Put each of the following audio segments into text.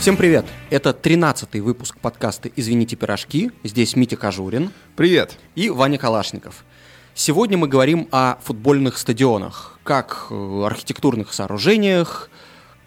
Всем привет! Это 13-й выпуск подкаста «Извините, пирожки». Здесь Митя Кожурин. Привет! И Ваня Калашников. Сегодня мы говорим о футбольных стадионах, как э, архитектурных сооружениях,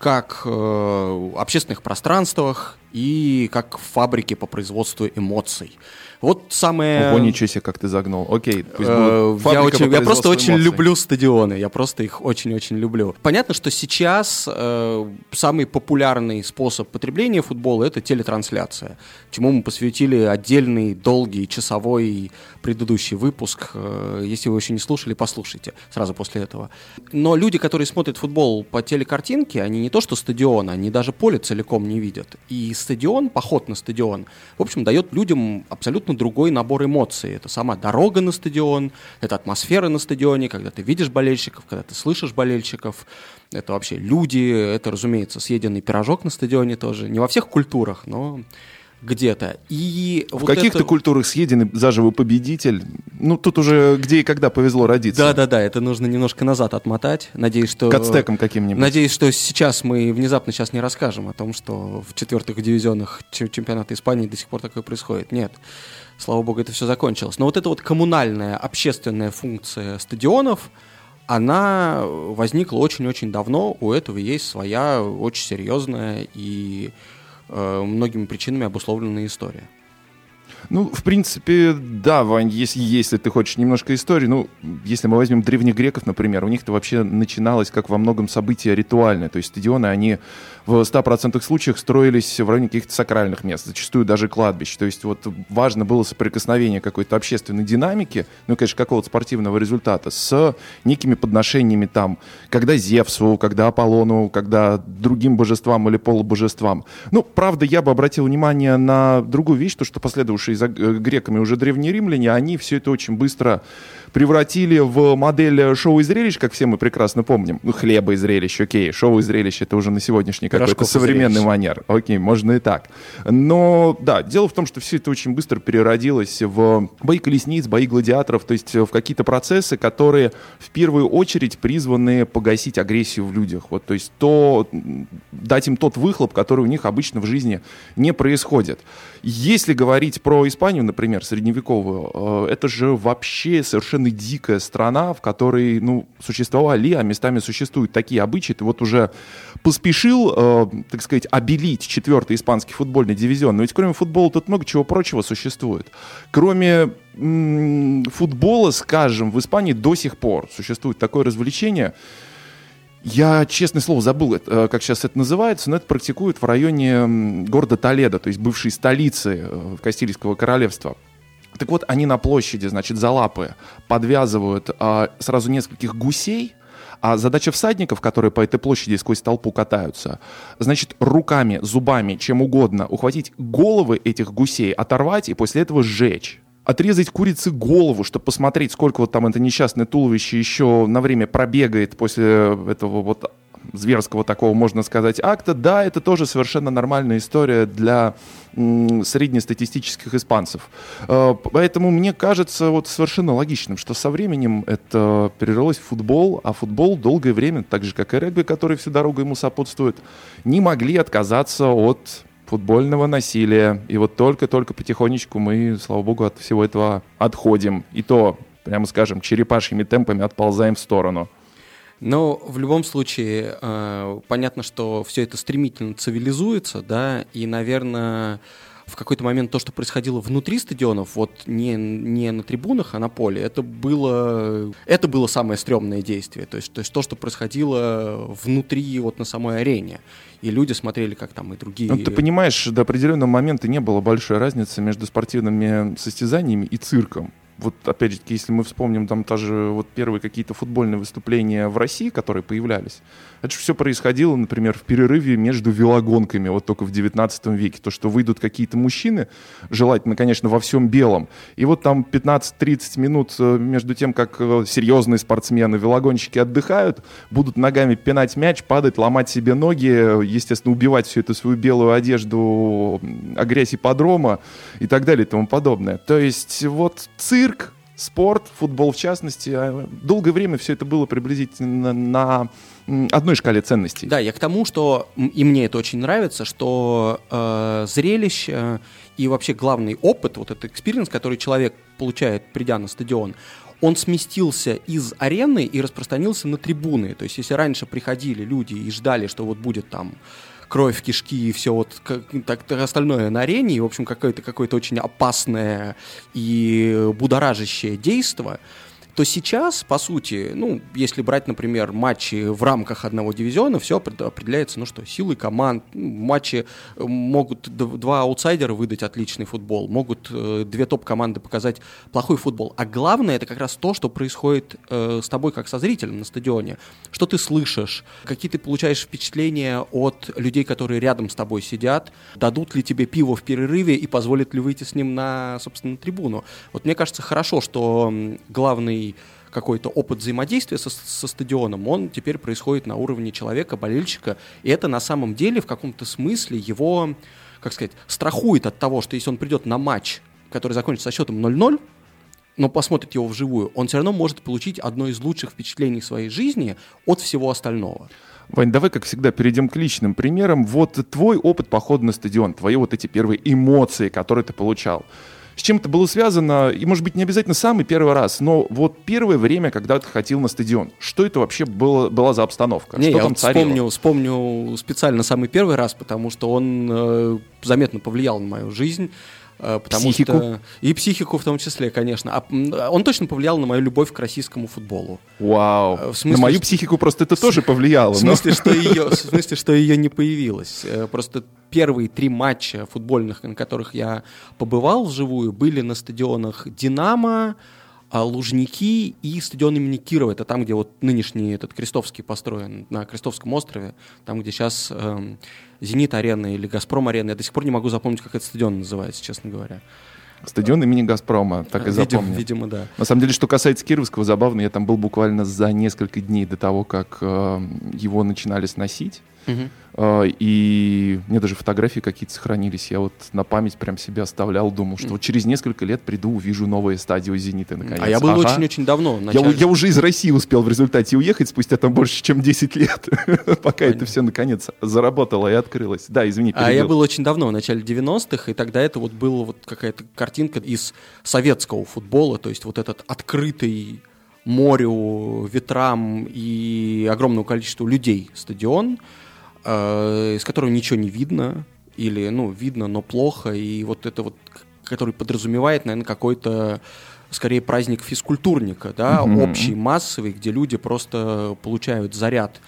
как э, общественных пространствах и как фабрике по производству эмоций. Вот самое... Ого, ничего себе, как ты загнул. Окей, пусть э, я, очень, я просто очень эмоций. люблю стадионы, я просто их очень-очень люблю. Понятно, что сейчас э, самый популярный способ потребления футбола — это телетрансляция, чему мы посвятили отдельный, долгий, часовой предыдущий выпуск. Э, если вы еще не слушали, послушайте сразу после этого. Но люди, которые смотрят футбол по телекартинке, они не то что стадион, они даже поле целиком не видят. И стадион, поход на стадион, в общем, дает людям абсолютно другой набор эмоций. Это сама дорога на стадион, это атмосфера на стадионе, когда ты видишь болельщиков, когда ты слышишь болельщиков. Это вообще люди, это, разумеется, съеденный пирожок на стадионе тоже. Не во всех культурах, но где-то. И в вот каких-то это... культурах съеденный заживо победитель. Ну, тут уже где и когда повезло родиться. Да-да-да, это нужно немножко назад отмотать. Надеюсь, что... К ацтекам каким-нибудь. Надеюсь, что сейчас мы внезапно сейчас не расскажем о том, что в четвертых дивизионах чемпионата Испании до сих пор такое происходит. Нет. Слава богу, это все закончилось. Но вот эта вот коммунальная, общественная функция стадионов, она возникла очень-очень давно. У этого есть своя очень серьезная и многими причинами обусловленная история. Ну, в принципе, да, Вань, если, если ты хочешь немножко истории, ну, если мы возьмем древних греков, например, у них это вообще начиналось как во многом событие ритуальное, то есть стадионы, они в 100% случаях строились в районе каких-то сакральных мест, зачастую даже кладбищ, то есть вот важно было соприкосновение какой-то общественной динамики, ну, конечно, какого-то спортивного результата с некими подношениями там, когда Зевсу, когда Аполлону, когда другим божествам или полубожествам. Ну, правда, я бы обратил внимание на другую вещь, то, что последовавшие за э, греками уже древние римляне, они все это очень быстро превратили в модель шоу и зрелищ, как все мы прекрасно помним. Ну, хлеба и зрелищ, окей, шоу и зрелищ это уже на сегодняшний какой-то современный зрелищ. манер. Окей, можно и так. Но, да, дело в том, что все это очень быстро переродилось в бои колесниц, бои гладиаторов, то есть в какие-то процессы, которые в первую очередь призваны погасить агрессию в людях. Вот, то есть то, дать им тот выхлоп, который у них обычно в жизни не происходит. Если говорить про Испанию, например, средневековую, э, это же вообще совершенно дикая страна, в которой, ну, существовали, а местами существуют такие обычаи. Ты вот уже поспешил, э, так сказать, обелить четвертый испанский футбольный дивизион. Но ведь кроме футбола тут много чего прочего существует. Кроме футбола, скажем, в Испании до сих пор существует такое развлечение – я, честное слово, забыл, э, как сейчас это называется, но это практикуют в районе города Толедо, то есть бывшей столицы э, Кастильского королевства. Так вот, они на площади, значит, за лапы подвязывают а, сразу нескольких гусей, а задача всадников, которые по этой площади сквозь толпу катаются, значит, руками, зубами, чем угодно ухватить головы этих гусей, оторвать и после этого сжечь. Отрезать курице голову, чтобы посмотреть, сколько вот там это несчастное туловище еще на время пробегает после этого вот зверского такого, можно сказать, акта, да, это тоже совершенно нормальная история для среднестатистических испанцев. Э, поэтому мне кажется вот совершенно логичным, что со временем это перерылось в футбол, а футбол долгое время, так же как и регби, который всю дорогу ему сопутствует, не могли отказаться от футбольного насилия. И вот только-только потихонечку мы, слава богу, от всего этого отходим. И то, прямо скажем, черепашьими темпами отползаем в сторону. Но в любом случае, э, понятно, что все это стремительно цивилизуется, да, и, наверное, в какой-то момент то, что происходило внутри стадионов, вот не, не на трибунах, а на поле, это было, это было самое стрёмное действие. То есть, то есть то, что происходило внутри, вот на самой арене. И люди смотрели, как там и другие... Ну, ты понимаешь, до определенного момента не было большой разницы между спортивными состязаниями и цирком вот опять же, если мы вспомним там даже вот первые какие-то футбольные выступления в России, которые появлялись, это же все происходило, например, в перерыве между велогонками, вот только в 19 веке. То, что выйдут какие-то мужчины, желательно, конечно, во всем белом, и вот там 15-30 минут э, между тем, как э, серьезные спортсмены, велогонщики отдыхают, будут ногами пинать мяч, падать, ломать себе ноги, естественно, убивать всю эту свою белую одежду, агрессии ипподрома и так далее и тому подобное. То есть вот цирк цирк спорт, футбол в частности. А долгое время все это было приблизительно на одной шкале ценностей. Да, я к тому, что и мне это очень нравится, что э, зрелище и вообще главный опыт, вот этот experience, который человек получает, придя на стадион, он сместился из арены и распространился на трибуны. То есть, если раньше приходили люди и ждали, что вот будет там кровь, кишки и все вот так, так остальное на арене, и, в общем, какое-то какое очень опасное и будоражащее действие, то сейчас, по сути, ну, если брать, например, матчи в рамках одного дивизиона, все определяется, ну что, силой команд. Ну, матчи э, могут два аутсайдера выдать отличный футбол, могут э, две топ-команды показать плохой футбол. А главное, это как раз то, что происходит э, с тобой как со зрителем на стадионе. Что ты слышишь, какие ты получаешь впечатления от людей, которые рядом с тобой сидят, дадут ли тебе пиво в перерыве и позволят ли выйти с ним на, собственно, трибуну. Вот мне кажется, хорошо, что главный какой-то опыт взаимодействия со, со стадионом, он теперь происходит на уровне человека, болельщика, и это на самом деле в каком-то смысле его, как сказать, страхует от того, что если он придет на матч, который закончится со счетом 0-0, но посмотрит его вживую, он все равно может получить одно из лучших впечатлений своей жизни от всего остального. Вань, давай, как всегда, перейдем к личным примерам. Вот твой опыт похода на стадион, твои вот эти первые эмоции, которые ты получал с чем это было связано, и, может быть, не обязательно самый первый раз, но вот первое время, когда ты ходил на стадион, что это вообще было, была за обстановка? Не, что я там вот вспомню, вспомню специально самый первый раз, потому что он э, заметно повлиял на мою жизнь. Э, потому психику? Что... И психику в том числе, конечно. А, он точно повлиял на мою любовь к российскому футболу. Вау. Э, в смысле, на мою что... психику просто это тоже повлияло. В смысле, но... что ее, в смысле, что ее не появилось. Э, просто первые три матча футбольных, на которых я побывал вживую, были на стадионах «Динамо», Лужники и стадион имени Кирова. Это там, где вот нынешний этот Крестовский построен, на Крестовском острове, там, где сейчас эм, Зенит-арена или Газпром-арена. Я до сих пор не могу запомнить, как этот стадион называется, честно говоря. Стадион имени Газпрома, так и запомнил. Видимо, да. На самом деле, что касается Кировского, забавно, я там был буквально за несколько дней до того, как э, его начинали сносить. Угу. Uh, и мне даже фотографии какие-то сохранились. Я вот на память прям себя оставлял, думал, что вот через несколько лет приду, увижу новое стадио «Зенита» наконец. А я был очень-очень ага. давно. Я, я уже из России успел в результате уехать спустя там больше, чем 10 лет, пока это все наконец заработало и открылось. Да, извини, А я был очень давно, в начале 90-х, и тогда это вот была вот какая-то картинка из советского футбола, то есть вот этот открытый морю, ветрам и огромному количеству людей стадион – из которого ничего не видно, или, ну, видно, но плохо, и вот это вот, который подразумевает, наверное, какой-то скорее праздник физкультурника, да, mm-hmm. общий, массовый, где люди просто получают заряд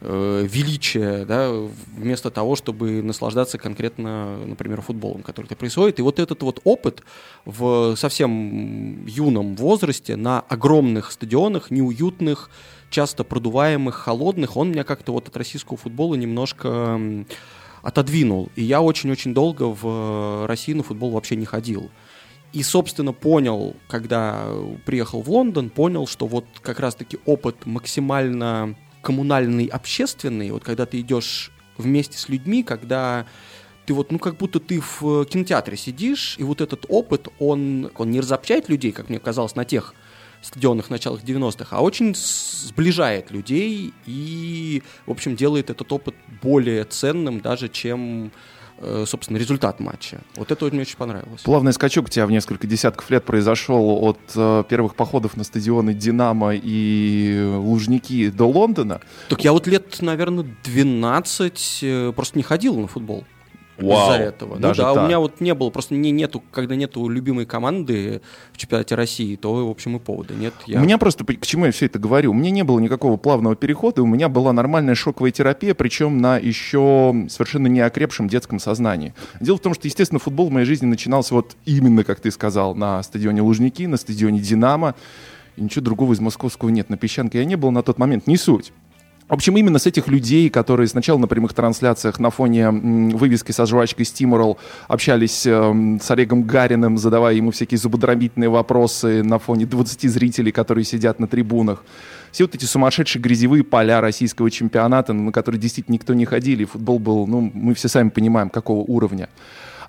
э, величия, да, вместо того, чтобы наслаждаться конкретно, например, футболом, который это происходит. И вот этот вот опыт в совсем юном возрасте на огромных стадионах, неуютных, часто продуваемых, холодных, он меня как-то вот от российского футбола немножко отодвинул. И я очень-очень долго в России на футбол вообще не ходил. И, собственно, понял, когда приехал в Лондон, понял, что вот как раз-таки опыт максимально коммунальный, общественный, вот когда ты идешь вместе с людьми, когда ты вот, ну, как будто ты в кинотеатре сидишь, и вот этот опыт, он, он не разобщает людей, как мне казалось, на тех стадионных началах 90-х, а очень сближает людей и, в общем, делает этот опыт более ценным даже, чем э, собственно, результат матча. Вот это мне очень понравилось. Плавный скачок у тебя в несколько десятков лет произошел от э, первых походов на стадионы «Динамо» и «Лужники» до Лондона. Так я вот лет, наверное, 12 э, просто не ходил на футбол. Вау, из-за этого. Ну даже ну да, так. у меня вот не было, просто не, нету, когда нету любимой команды в чемпионате России, то, в общем, и повода нет. Я... У меня просто, к чему я все это говорю, у меня не было никакого плавного перехода, у меня была нормальная шоковая терапия, причем на еще совершенно неокрепшем детском сознании. Дело в том, что, естественно, футбол в моей жизни начинался вот именно, как ты сказал, на стадионе Лужники, на стадионе «Динамо», и ничего другого из московского нет. На «Песчанке» я не был на тот момент, не суть. В общем, именно с этих людей, которые сначала на прямых трансляциях на фоне вывески со жвачкой Steamroll общались э, с Олегом Гариным, задавая ему всякие зубодробительные вопросы на фоне 20 зрителей, которые сидят на трибунах. Все вот эти сумасшедшие грязевые поля российского чемпионата, на которые действительно никто не ходили, футбол был, ну, мы все сами понимаем, какого уровня.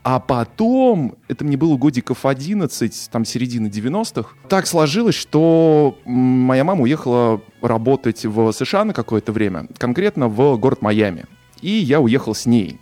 А потом, это мне было годиков 11, там середина 90-х, так сложилось, что моя мама уехала работать в США на какое-то время, конкретно в город Майами. И я уехал с ней.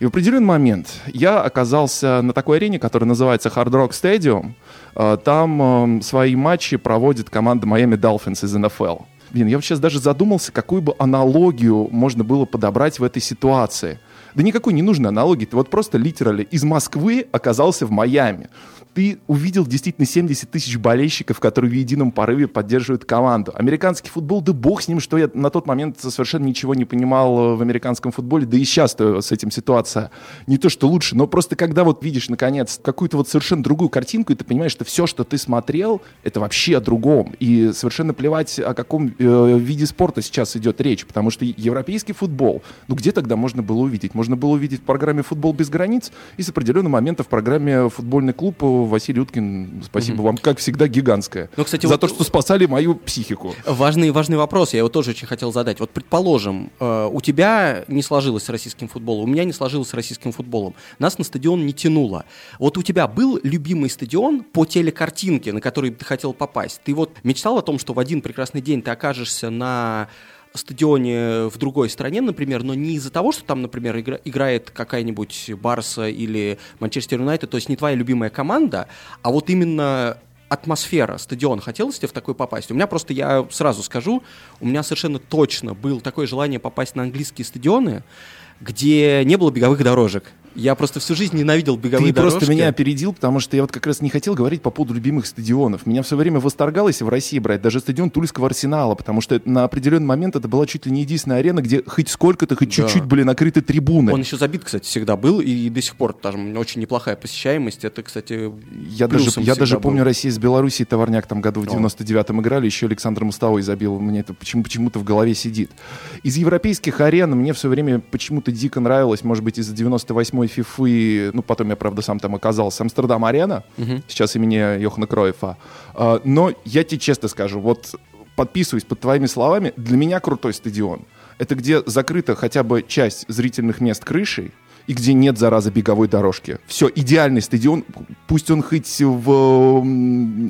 И в определенный момент я оказался на такой арене, которая называется Hard Rock Stadium. Э, там свои матчи проводит команда Miami Dolphins из НФЛ. Блин, я сейчас даже задумался, какую бы аналогию можно было подобрать в этой ситуации. Да никакой не нужной аналогии. Ты вот просто литерально из Москвы оказался в Майами ты увидел действительно 70 тысяч болельщиков, которые в едином порыве поддерживают команду. Американский футбол, да бог с ним, что я на тот момент совершенно ничего не понимал в американском футболе, да и сейчас с этим ситуация не то, что лучше, но просто когда вот видишь, наконец, какую-то вот совершенно другую картинку, и ты понимаешь, что все, что ты смотрел, это вообще о другом. И совершенно плевать, о каком э, виде спорта сейчас идет речь, потому что европейский футбол, ну где тогда можно было увидеть? Можно было увидеть в программе «Футбол без границ» и с определенного момента в программе «Футбольный клуб» Василий Уткин, спасибо угу. вам, как всегда, гигантское. Ну, кстати, за вот... то, что спасали мою психику. Важный, важный вопрос, я его тоже очень хотел задать. Вот, предположим, э, у тебя не сложилось с российским футболом, у меня не сложилось с российским футболом. Нас на стадион не тянуло. Вот у тебя был любимый стадион по телекартинке, на который ты хотел попасть? Ты вот мечтал о том, что в один прекрасный день ты окажешься на стадионе в другой стране, например, но не из-за того, что там, например, игра, играет какая-нибудь Барса или Манчестер Юнайтед, то есть не твоя любимая команда, а вот именно атмосфера, стадион, хотелось тебе в такой попасть? У меня просто, я сразу скажу, у меня совершенно точно было такое желание попасть на английские стадионы, где не было беговых дорожек. Я просто всю жизнь ненавидел беговые Ты дорожки. просто меня опередил, потому что я вот как раз не хотел говорить по поводу любимых стадионов. Меня все время восторгалось в России брать даже стадион Тульского Арсенала, потому что на определенный момент это была чуть ли не единственная арена, где хоть сколько-то, хоть да. чуть-чуть были накрыты трибуны. Он еще забит, кстати, всегда был, и до сих пор там очень неплохая посещаемость. Это, кстати, Я даже, я даже помню Россия с Белоруссией товарняк там году в 99-м играли, еще Александр Мостовой забил. Мне это почему, почему-то в голове сидит. Из европейских арен мне все время почему-то дико нравилось, может быть, из-за 98-й фифы ну, потом я, правда, сам там оказался, Амстердам-арена, угу. сейчас имени Йохана Кроефа. А, но я тебе честно скажу, вот подписываюсь под твоими словами, для меня крутой стадион. Это где закрыта хотя бы часть зрительных мест крышей, и где нет заразы беговой дорожки. Все, идеальный стадион, пусть он хоть в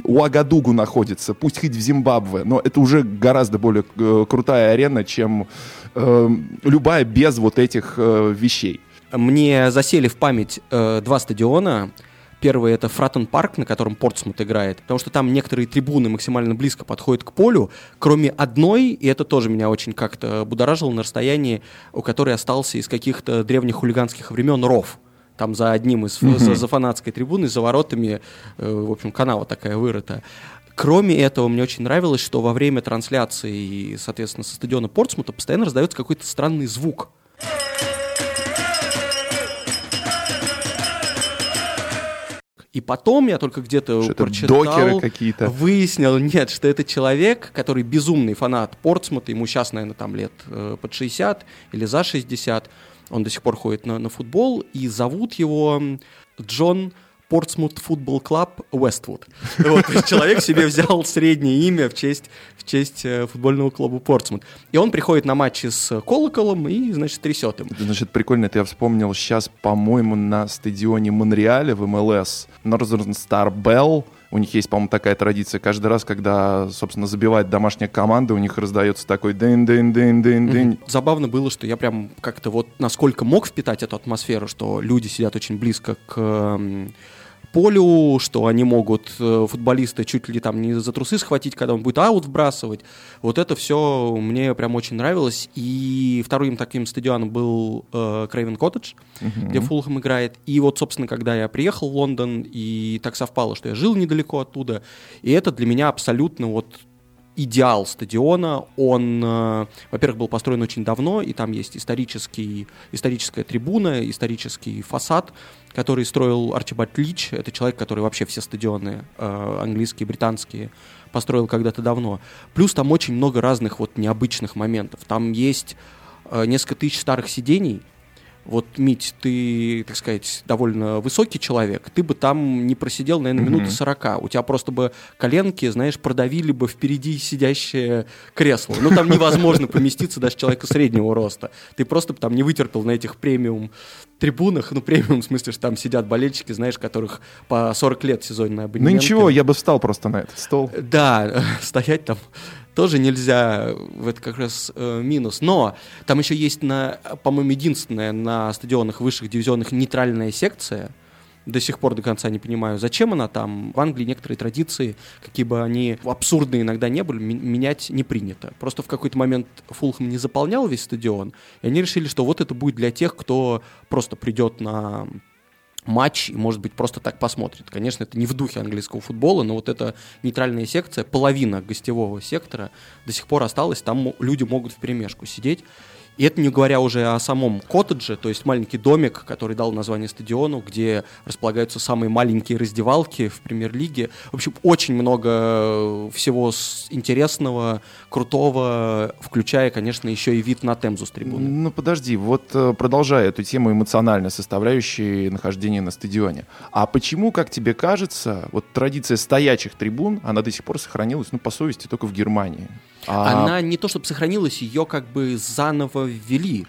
Уагадугу находится, пусть хоть в Зимбабве, но это уже гораздо более э, крутая арена, чем э, любая без вот этих э, вещей. Мне засели в память э, два стадиона. Первый это Фратон Парк, на котором Портсмут играет, потому что там некоторые трибуны максимально близко подходят к полю, кроме одной, и это тоже меня очень как-то будоражило на расстоянии, у которой остался из каких-то древних хулиганских времен ров. Там за одним из mm-hmm. за, за фанатской трибуны, за воротами, э, в общем, канава такая вырыта. Кроме этого, мне очень нравилось, что во время трансляции, соответственно, со стадиона Портсмута постоянно раздается какой-то странный звук. И потом я только где-то прочитал, какие-то. выяснил, нет, что это человек, который безумный фанат Портсмута, ему сейчас, наверное, там лет э, под 60 или за 60, он до сих пор ходит на, на футбол, и зовут его Джон Портсмут футбол клуб Вествуд. Вот, то есть человек себе взял среднее имя в честь, в честь э, футбольного клуба Портсмут. И он приходит на матчи с колоколом и, значит, трясет им. Это, значит, прикольно, это я вспомнил сейчас, по-моему, на стадионе Монреале в МЛС Northern Star Bell у них есть, по-моему, такая традиция. Каждый раз, когда, собственно, забивает домашняя команда, у них раздается такой дын дын дын дын дын mm-hmm. Забавно было, что я прям как-то вот насколько мог впитать эту атмосферу, что люди сидят очень близко к полю, что они могут э, футболисты чуть ли там не за трусы схватить, когда он будет аут вбрасывать. Вот это все мне прям очень нравилось. И вторым таким стадионом был Крейвен Коттедж, uh-huh. где Фулхэм играет. И вот, собственно, когда я приехал в Лондон, и так совпало, что я жил недалеко оттуда, и это для меня абсолютно вот идеал стадиона. Он, э, во-первых, был построен очень давно, и там есть исторический, историческая трибуна, исторический фасад, который строил Арчибальд Лич. Это человек, который вообще все стадионы э, английские, британские построил когда-то давно. Плюс там очень много разных вот необычных моментов. Там есть э, несколько тысяч старых сидений, вот, Мить, ты, так сказать, довольно высокий человек, ты бы там не просидел, наверное, минуты 40. У тебя просто бы коленки, знаешь, продавили бы впереди сидящее кресло. Ну, там невозможно поместиться даже человека среднего роста. Ты просто там не вытерпел на этих премиум трибунах, ну, премиум, в смысле, что там сидят болельщики, знаешь, которых по 40 лет сезонные абонементы. Ну, ничего, я бы встал просто на этот стол. Да, стоять там тоже нельзя, это как раз э, минус. Но там еще есть, на, по-моему, единственная на стадионах высших дивизионных нейтральная секция. До сих пор до конца не понимаю, зачем она там. В Англии некоторые традиции, какие бы они абсурдные иногда не были, менять не принято. Просто в какой-то момент Фулхэм не заполнял весь стадион, и они решили, что вот это будет для тех, кто просто придет на матч и, может быть, просто так посмотрит. Конечно, это не в духе английского футбола, но вот эта нейтральная секция, половина гостевого сектора до сих пор осталась, там люди могут в перемешку сидеть. И это не говоря уже о самом коттедже, то есть маленький домик, который дал название стадиону, где располагаются самые маленькие раздевалки в премьер-лиге. В общем, очень много всего интересного, крутого, включая, конечно, еще и вид на Темзу с трибуны. Ну, подожди, вот э, продолжая эту тему эмоциональной составляющей нахождения на стадионе. А почему, как тебе кажется, вот традиция стоячих трибун, она до сих пор сохранилась, ну, по совести, только в Германии? А... Она не то чтобы сохранилась, ее как бы заново ввели.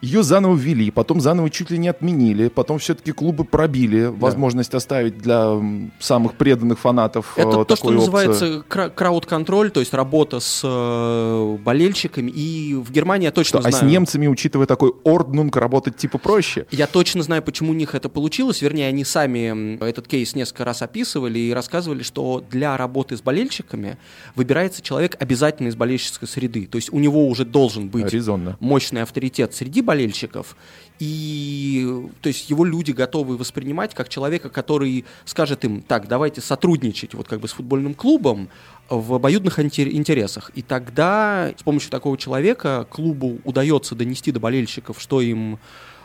Ее заново ввели, потом заново чуть ли не отменили, потом все-таки клубы пробили да. возможность оставить для самых преданных фанатов Это э, то, что называется крауд-контроль, то есть работа с э, болельщиками. И в Германии я точно что, знаю... А с немцами, учитывая такой орднунг, работать типа проще? Я точно знаю, почему у них это получилось. Вернее, они сами этот кейс несколько раз описывали и рассказывали, что для работы с болельщиками выбирается человек обязательно из болельщической среды. То есть у него уже должен быть Резонно. мощный авторитет среди болельщиков. И то есть его люди готовы воспринимать как человека, который скажет им, так, давайте сотрудничать вот как бы с футбольным клубом в обоюдных интересах. И тогда с помощью такого человека клубу удается донести до болельщиков, что им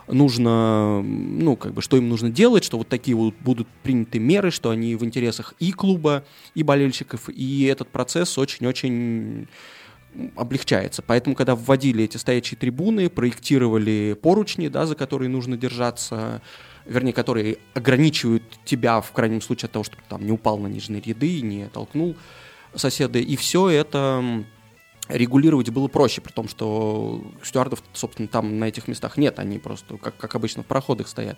нужно, ну, как бы, что им нужно делать, что вот такие вот будут приняты меры, что они в интересах и клуба, и болельщиков, и этот процесс очень-очень облегчается. Поэтому, когда вводили эти стоячие трибуны, проектировали поручни, да, за которые нужно держаться, вернее, которые ограничивают тебя, в крайнем случае, от того, чтобы там не упал на нижние ряды, не толкнул соседа. И все это регулировать было проще, при том, что стюардов, собственно, там на этих местах нет, они просто, как, как обычно, в проходах стоят.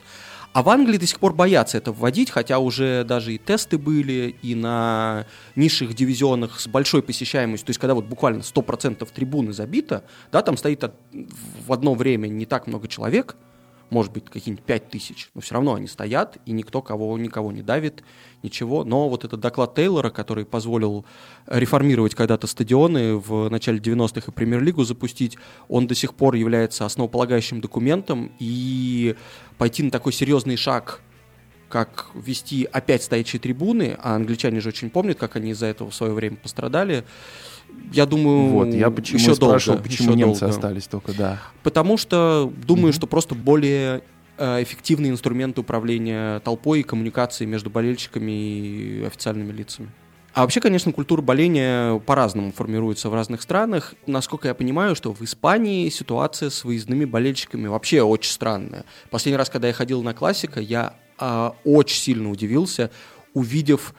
А в Англии до сих пор боятся это вводить, хотя уже даже и тесты были, и на низших дивизионах с большой посещаемостью, то есть когда вот буквально 100% трибуны забито, да, там стоит от, в одно время не так много человек, может быть, какие-нибудь 5 тысяч, но все равно они стоят, и никто кого, никого не давит, ничего. Но вот этот доклад Тейлора, который позволил реформировать когда-то стадионы в начале 90-х и премьер-лигу запустить, он до сих пор является основополагающим документом, и пойти на такой серьезный шаг как вести опять стоячие трибуны, а англичане же очень помнят, как они из-за этого в свое время пострадали, я думаю, вот, я почему еще спрашивал, долго, почему еще немцы долго. остались только, да. Потому что думаю, mm-hmm. что просто более э, эффективный инструмент управления толпой и коммуникации между болельщиками и официальными лицами. А вообще, конечно, культура боления по-разному формируется в разных странах. Насколько я понимаю, что в Испании ситуация с выездными болельщиками вообще очень странная. Последний раз, когда я ходил на классика, я э, очень сильно удивился, увидев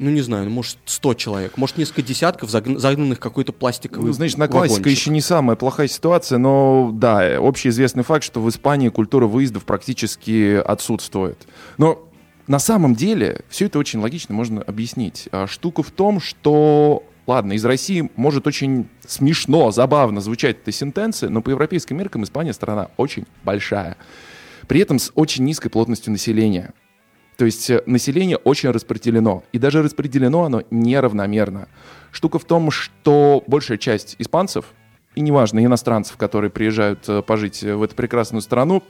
ну не знаю, ну, может 100 человек, может несколько десятков загнанных какой-то пластиковый Ну, значит, на классика еще не самая плохая ситуация, но да, общеизвестный факт, что в Испании культура выездов практически отсутствует. Но на самом деле все это очень логично можно объяснить. А штука в том, что Ладно, из России может очень смешно, забавно звучать эта сентенция, но по европейским меркам Испания страна очень большая. При этом с очень низкой плотностью населения. То есть э, население очень распределено. И даже распределено оно неравномерно. Штука в том, что большая часть испанцев, и неважно, иностранцев, которые приезжают э, пожить в эту прекрасную страну,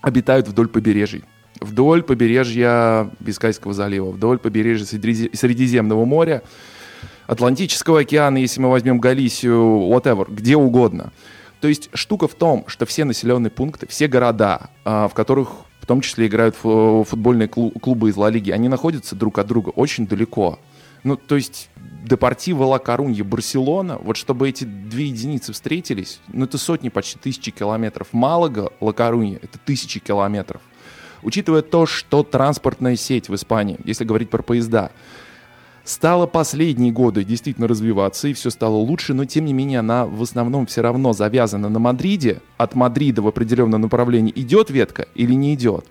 обитают вдоль побережий. Вдоль побережья Бискайского залива, вдоль побережья Средиземного моря, Атлантического океана, если мы возьмем Галисию, whatever, где угодно. То есть штука в том, что все населенные пункты, все города, а, в которых том числе играют футбольные клубы из Ла Лиги, они находятся друг от друга очень далеко. Ну, то есть Депортиво Ла Корунья, Барселона, вот чтобы эти две единицы встретились, ну, это сотни, почти тысячи километров. Малага, Ла Корунья, это тысячи километров. Учитывая то, что транспортная сеть в Испании, если говорить про поезда, стала последние годы действительно развиваться, и все стало лучше, но тем не менее она в основном все равно завязана на Мадриде. От Мадрида в определенном направлении идет ветка или не идет.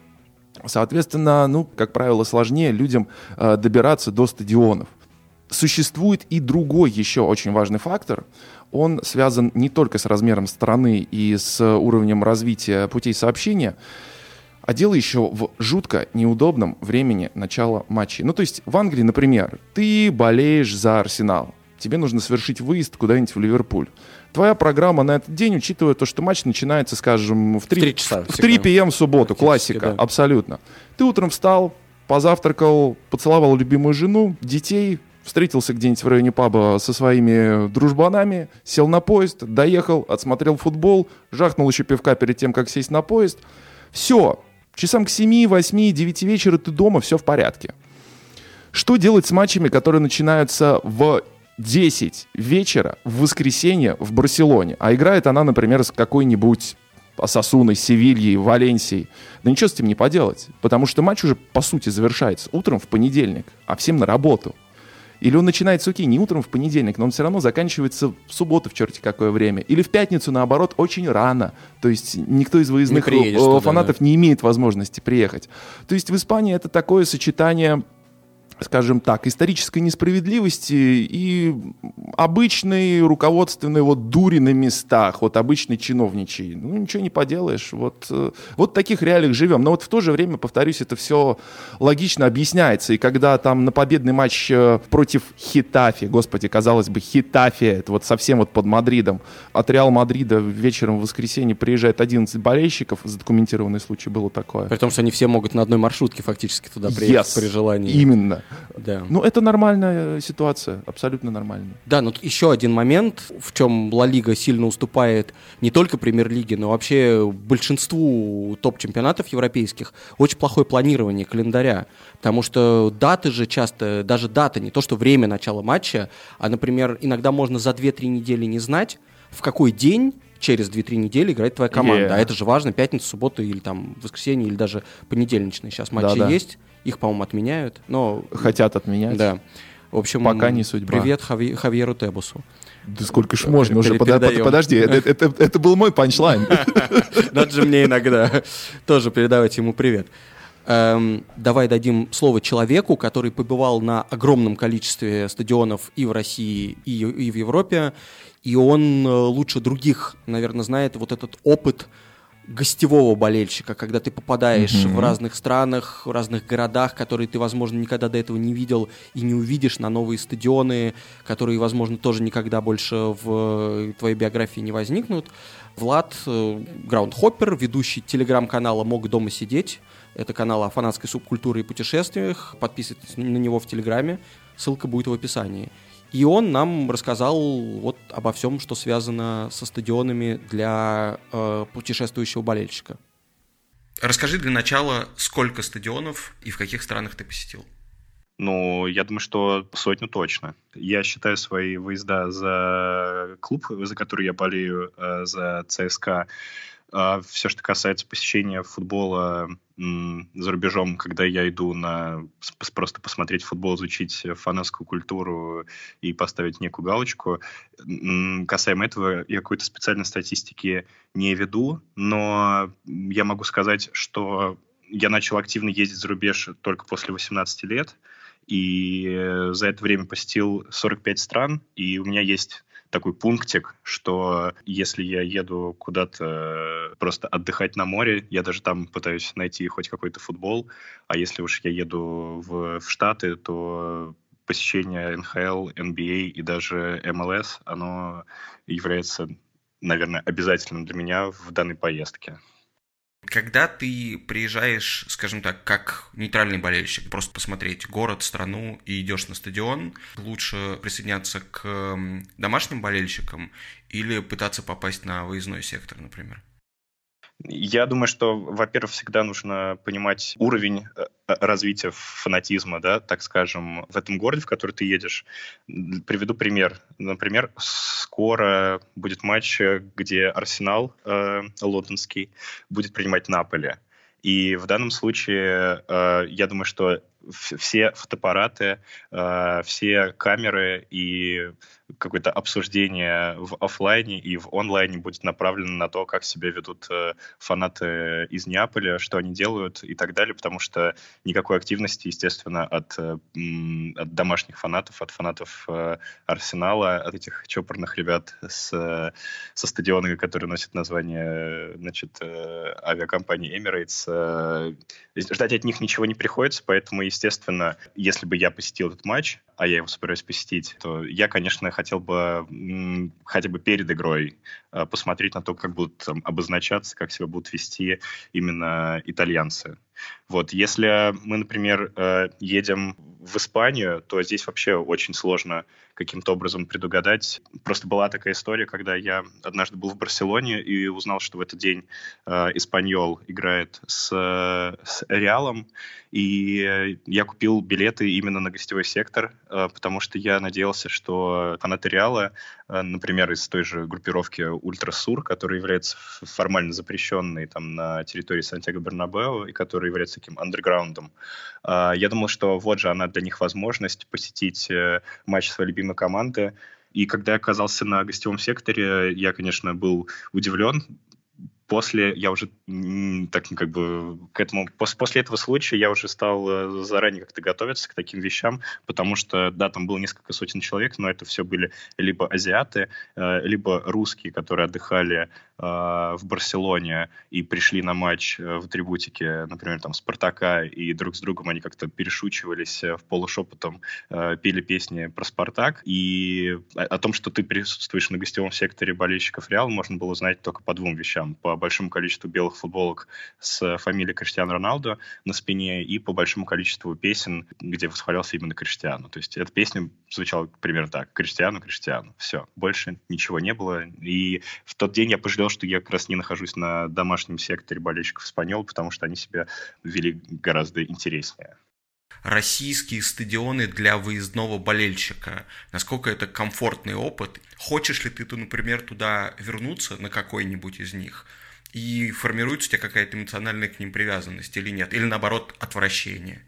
Соответственно, ну, как правило, сложнее людям э, добираться до стадионов. Существует и другой еще очень важный фактор. Он связан не только с размером страны и с уровнем развития путей сообщения, а дело еще в жутко неудобном времени начала матчей. Ну, то есть в Англии, например, ты болеешь за Арсенал. Тебе нужно совершить выезд куда-нибудь в Ливерпуль. Твоя программа на этот день, учитывая то, что матч начинается, скажем, в 3, 3 часа. В 3 p.m. в субботу. Классика, да. абсолютно. Ты утром встал, позавтракал, поцеловал любимую жену, детей, встретился где-нибудь в районе паба со своими дружбанами, сел на поезд, доехал, отсмотрел футбол, жахнул еще пивка перед тем, как сесть на поезд. Все, Часам к 7, 8, 9 вечера ты дома, все в порядке. Что делать с матчами, которые начинаются в 10 вечера в воскресенье в Барселоне, а играет она, например, с какой-нибудь Асасуной, Севильей, Валенсией. Да ничего с этим не поделать, потому что матч уже, по сути, завершается утром в понедельник, а всем на работу. Или он начинается, окей, не утром в понедельник, но он все равно заканчивается в субботу в черте какое время. Или в пятницу, наоборот, очень рано. То есть никто из выездных не фанатов туда, да. не имеет возможности приехать. То есть в Испании это такое сочетание скажем так, исторической несправедливости и обычной руководственной вот дури на местах, вот обычной чиновничьей. Ну, ничего не поделаешь. Вот, э, вот в таких реалиях живем. Но вот в то же время, повторюсь, это все логично объясняется. И когда там на победный матч э, против Хитафи, господи, казалось бы, Хитафи, это вот совсем вот под Мадридом, от Реал Мадрида вечером в воскресенье приезжает 11 болельщиков, задокументированный случай было такое. При том, что они все могут на одной маршрутке фактически туда приехать yes, при желании. Именно. Да. Ну, это нормальная ситуация, абсолютно нормальная. Да, но еще один момент, в чем Ла Лига сильно уступает не только премьер-лиге, но вообще большинству топ-чемпионатов европейских, очень плохое планирование календаря. Потому что даты же часто, даже дата, не то что время начала матча, а, например, иногда можно за 2-3 недели не знать, в какой день через 2-3 недели играет твоя команда. Yeah. А это же важно, пятница, суббота или там воскресенье, или даже понедельничный. Сейчас матчи Да-да. есть. Их, по-моему, отменяют, но... Хотят отменять. Да. В общем, пока не судьба. Привет Хави... Хавьеру Тебусу. Да сколько ж можно уже, Передаем. подожди, это, это, это был мой панчлайн. Надо же мне иногда тоже передавать ему привет. Эм, давай дадим слово человеку, который побывал на огромном количестве стадионов и в России, и, и в Европе, и он э, лучше других, наверное, знает вот этот опыт гостевого болельщика, когда ты попадаешь mm-hmm. в разных странах, в разных городах, которые ты, возможно, никогда до этого не видел и не увидишь, на новые стадионы, которые, возможно, тоже никогда больше в твоей биографии не возникнут. Влад э, Граундхоппер, ведущий телеграм-канала «Мог дома сидеть». Это канал о фанатской субкультуре и путешествиях. Подписывайтесь на него в Телеграме. Ссылка будет в описании. И он нам рассказал вот обо всем, что связано со стадионами для э, путешествующего болельщика. Расскажи для начала, сколько стадионов и в каких странах ты посетил? Ну, я думаю, что сотню точно. Я считаю свои выезда за клуб, за который я болею, э, за ЦСКА, а все, что касается посещения футбола за рубежом, когда я иду на просто посмотреть футбол, изучить фанатскую культуру и поставить некую галочку, касаемо этого я какой-то специальной статистики не веду, но я могу сказать, что я начал активно ездить за рубеж только после 18 лет, и за это время посетил 45 стран, и у меня есть такой пунктик, что если я еду куда-то просто отдыхать на море, я даже там пытаюсь найти хоть какой-то футбол, а если уж я еду в, в Штаты, то посещение НХЛ, NBA и даже МЛС, оно является, наверное, обязательным для меня в данной поездке. Когда ты приезжаешь, скажем так, как нейтральный болельщик, просто посмотреть город, страну и идешь на стадион, лучше присоединяться к домашним болельщикам или пытаться попасть на выездной сектор, например? Я думаю, что, во-первых, всегда нужно понимать уровень э, э, развития фанатизма, да, так скажем, в этом городе, в который ты едешь. Приведу пример. Например, скоро будет матч, где Арсенал э, лондонский будет принимать Наполе. И в данном случае э, я думаю, что все фотоаппараты, э, все камеры и какое-то обсуждение в офлайне и в онлайне будет направлено на то, как себя ведут э, фанаты из Неаполя, что они делают и так далее, потому что никакой активности, естественно, от, э, от домашних фанатов, от фанатов Арсенала, от этих чопорных ребят с, со стадиона, который носит название значит, авиакомпании Emirates, ждать от них ничего не приходится, поэтому, естественно, если бы я посетил этот матч, а я его собираюсь посетить, то я, конечно, хотел бы хотя бы перед игрой посмотреть на то, как будут там, обозначаться, как себя будут вести именно итальянцы. Вот, если мы, например, э, едем в Испанию, то здесь вообще очень сложно каким-то образом предугадать. Просто была такая история, когда я однажды был в Барселоне и узнал, что в этот день э, Испаньол играет с, с Реалом, и я купил билеты именно на гостевой сектор, э, потому что я надеялся, что фанаты Реала, э, например, из той же группировки Ультрасур, которая является формально запрещенной там на территории Сантьяго-Бернабео и которая является таким андерграундом, э, я думал, что вот же она для них возможность посетить э, матч своей любимой команды. И когда я оказался на гостевом секторе, я, конечно, был удивлен, после я уже так как бы к этому после, после этого случая я уже стал э, заранее как-то готовиться к таким вещам, потому что да, там было несколько сотен человек, но это все были либо азиаты, э, либо русские, которые отдыхали в Барселоне и пришли на матч в атрибутике, например, там Спартака, и друг с другом они как-то перешучивались в полушепотом, пели песни про Спартак, и о том, что ты присутствуешь на гостевом секторе болельщиков Реал, можно было узнать только по двум вещам: по большому количеству белых футболок с фамилией Криштиану Роналдо на спине и по большому количеству песен, где восхвалялся именно Криштиану. То есть эта песня звучала примерно так. Криштиану, Криштиану. Все. Больше ничего не было. И в тот день я пожалел, что я как раз не нахожусь на домашнем секторе болельщиков Испаньол, потому что они себя вели гораздо интереснее российские стадионы для выездного болельщика. Насколько это комфортный опыт? Хочешь ли ты, например, туда вернуться на какой-нибудь из них? и формируется у тебя какая-то эмоциональная к ним привязанность или нет? Или наоборот, отвращение?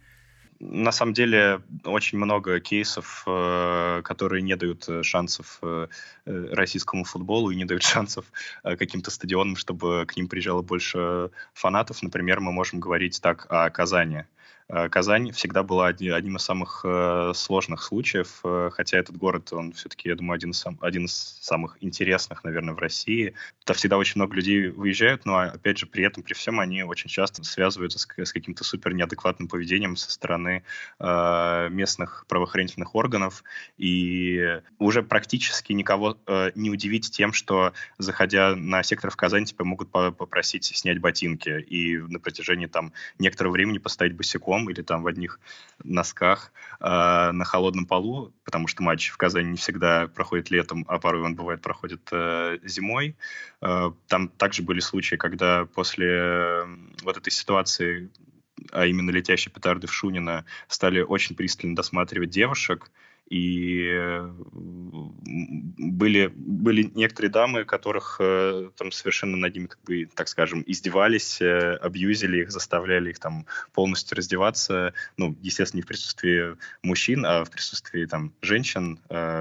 На самом деле очень много кейсов, э, которые не дают э, шансов э, российскому футболу и не дают шансов каким-то стадионам, чтобы к ним приезжало больше фанатов. Например, мы можем говорить так о Казани. Э, Казань всегда была одним из самых э, сложных случаев, э, хотя этот город, он все-таки, я думаю, один из, сам, один из самых интересных, наверное, в России. Туда всегда очень много людей выезжают, но, опять же, при этом, при всем, они очень часто связываются с, с каким-то супер неадекватным поведением со стороны э, местных правоохранительных органов, и уже практически никого э, не удивить тем, что, заходя на сектор в Казань, тебя могут попросить снять ботинки и на протяжении там некоторого времени поставить босиком босиком или там в одних носках э, на холодном полу, потому что матч в Казани не всегда проходит летом, а порой он бывает проходит э, зимой. Э, там также были случаи, когда после вот этой ситуации а именно летящие петарды в Шунина, стали очень пристально досматривать девушек, и э, были, были некоторые дамы, которых э, там совершенно над ними, как бы, так скажем, издевались, э, абьюзили их, заставляли их там полностью раздеваться, ну, естественно, не в присутствии мужчин, а в присутствии там женщин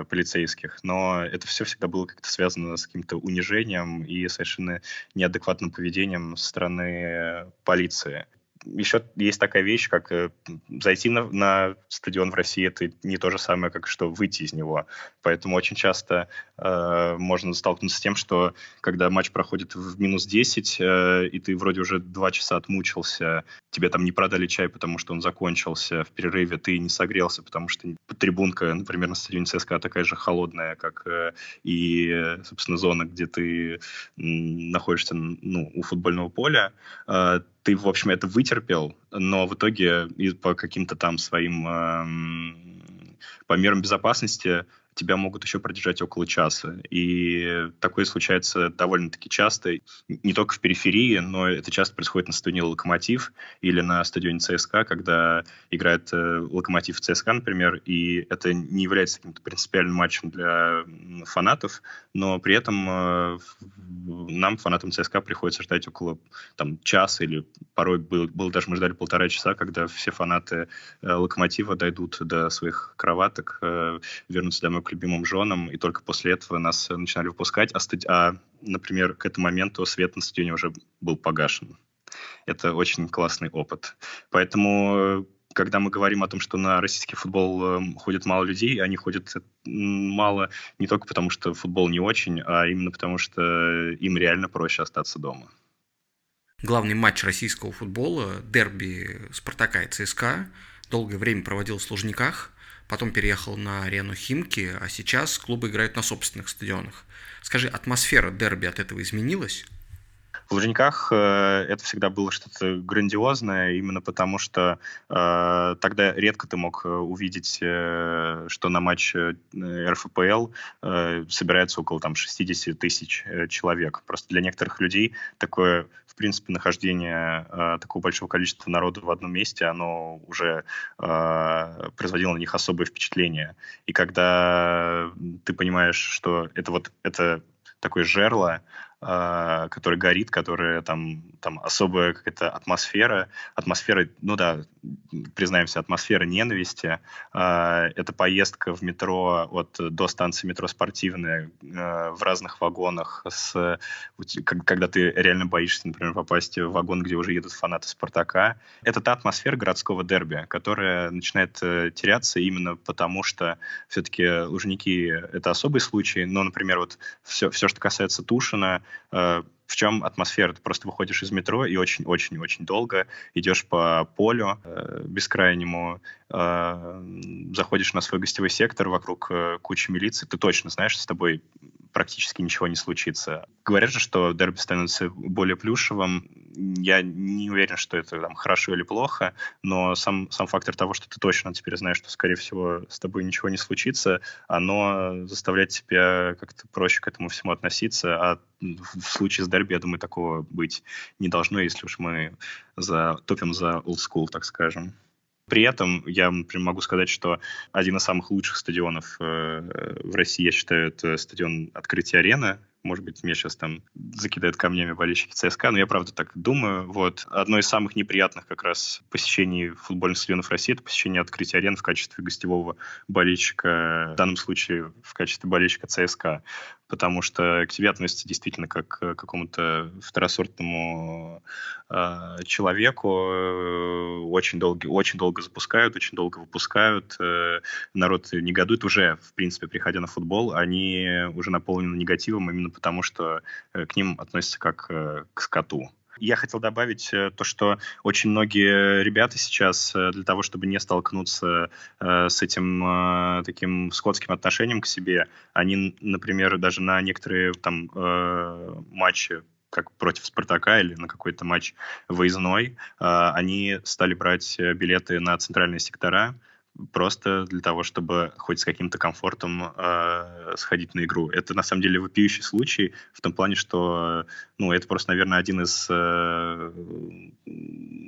полицейских, но это все всегда было как-то связано с каким-то унижением и совершенно неадекватным поведением со стороны полиции еще есть такая вещь, как э, зайти на, на стадион в России, это не то же самое, как что выйти из него. Поэтому очень часто э, можно столкнуться с тем, что когда матч проходит в минус 10, э, и ты вроде уже два часа отмучился, тебе там не продали чай, потому что он закончился в перерыве, ты не согрелся, потому что трибунка, например, на стадионе ЦСКА такая же холодная, как э, и, собственно, зона, где ты находишься ну, у футбольного поля, э, ты, в общем, это вытерпел, но в итоге по каким-то там своим э, по мерам безопасности тебя могут еще продержать около часа. И такое случается довольно-таки часто, не только в периферии, но это часто происходит на стадионе «Локомотив» или на стадионе ЦСКА, когда играет э, «Локомотив» ЦСКА, например, и это не является каким-то принципиальным матчем для фанатов, но при этом э, нам, фанатам ЦСКА, приходится ждать около там, часа или порой было, было даже мы ждали полтора часа, когда все фанаты э, «Локомотива» дойдут до своих кроваток, вернутся домой к любимым женам, и только после этого нас начинали выпускать, а, стади... а например, к этому моменту свет на стадионе уже был погашен. Это очень классный опыт. Поэтому когда мы говорим о том, что на российский футбол эм, ходит мало людей, они ходят мало не только потому, что футбол не очень, а именно потому, что им реально проще остаться дома. Главный матч российского футбола, дерби Спартака и ЦСКА, долгое время проводил в Служниках потом переехал на арену Химки, а сейчас клубы играют на собственных стадионах. Скажи, атмосфера дерби от этого изменилась? В Лужниках э, это всегда было что-то грандиозное, именно потому что э, тогда редко ты мог э, увидеть, что на матч РФПЛ собирается около там, 60 тысяч человек. Просто для некоторых людей такое, в принципе, нахождение такого большого количества народа в одном месте, оно уже производило на них особое впечатление. И когда ты понимаешь, что это вот это такое жерло, э, который горит, которая там, там особая какая-то атмосфера, атмосфера, ну да, признаемся, атмосфера ненависти. Э, это поездка в метро от до станции метро спортивная э, в разных вагонах, с, когда ты реально боишься, например, попасть в вагон, где уже едут фанаты Спартака. Это та атмосфера городского дерби, которая начинает э, теряться именно потому, что все-таки Лужники — это особый случай, но, например, вот все, все что касается Тушина, в чем атмосфера? Ты просто выходишь из метро и очень-очень-очень долго идешь по полю э, бескрайнему, э, заходишь на свой гостевой сектор, вокруг э, кучи милиции, ты точно знаешь, с тобой практически ничего не случится. Говорят же, что дерби становится более плюшевым. Я не уверен, что это там, хорошо или плохо, но сам, сам фактор того, что ты точно теперь знаешь, что, скорее всего, с тобой ничего не случится, оно заставляет тебя как-то проще к этому всему относиться. А в случае с дерби, я думаю, такого быть не должно, если уж мы за, топим за old school, так скажем. При этом я например, могу сказать, что один из самых лучших стадионов э, в России, я считаю, это стадион «Открытие арены», может быть, меня сейчас там закидают камнями болельщики ЦСКА, но я правда так думаю. Вот. Одно из самых неприятных как раз посещений футбольных стадионов России — это посещение открытия арен в качестве гостевого болельщика, в данном случае в качестве болельщика ЦСКА потому что к тебе относятся действительно как к какому-то второсортному э, человеку. Очень долго, очень долго запускают, очень долго выпускают. Э, народ негодует уже, в принципе, приходя на футбол. Они уже наполнены негативом именно потому, что э, к ним относятся как э, к скоту. Я хотел добавить э, то, что очень многие ребята сейчас для того, чтобы не столкнуться с этим таким скотским отношением к себе, они, например, даже на некоторые там матчи как против Спартака или на какой-то матч выездной, они стали брать билеты на центральные сектора, просто для того, чтобы хоть с каким-то комфортом э, сходить на игру. Это на самом деле вопиющий случай в том плане, что ну это просто, наверное, один из э,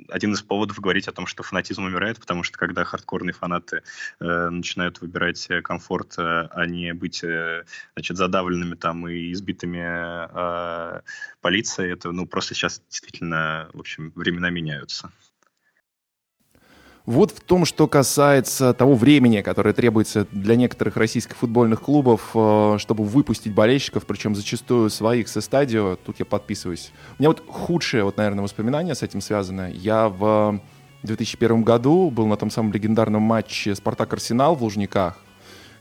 один из поводов говорить о том, что фанатизм умирает, потому что когда хардкорные фанаты э, начинают выбирать комфорт, э, а не быть э, значит задавленными там и избитыми э, полицией, это ну просто сейчас действительно, в общем, времена меняются. Вот в том, что касается того времени, которое требуется для некоторых российских футбольных клубов, э, чтобы выпустить болельщиков, причем зачастую своих со стадио, тут я подписываюсь. У меня вот худшее, вот, наверное, воспоминание с этим связано. Я в 2001 году был на том самом легендарном матче «Спартак-Арсенал» в Лужниках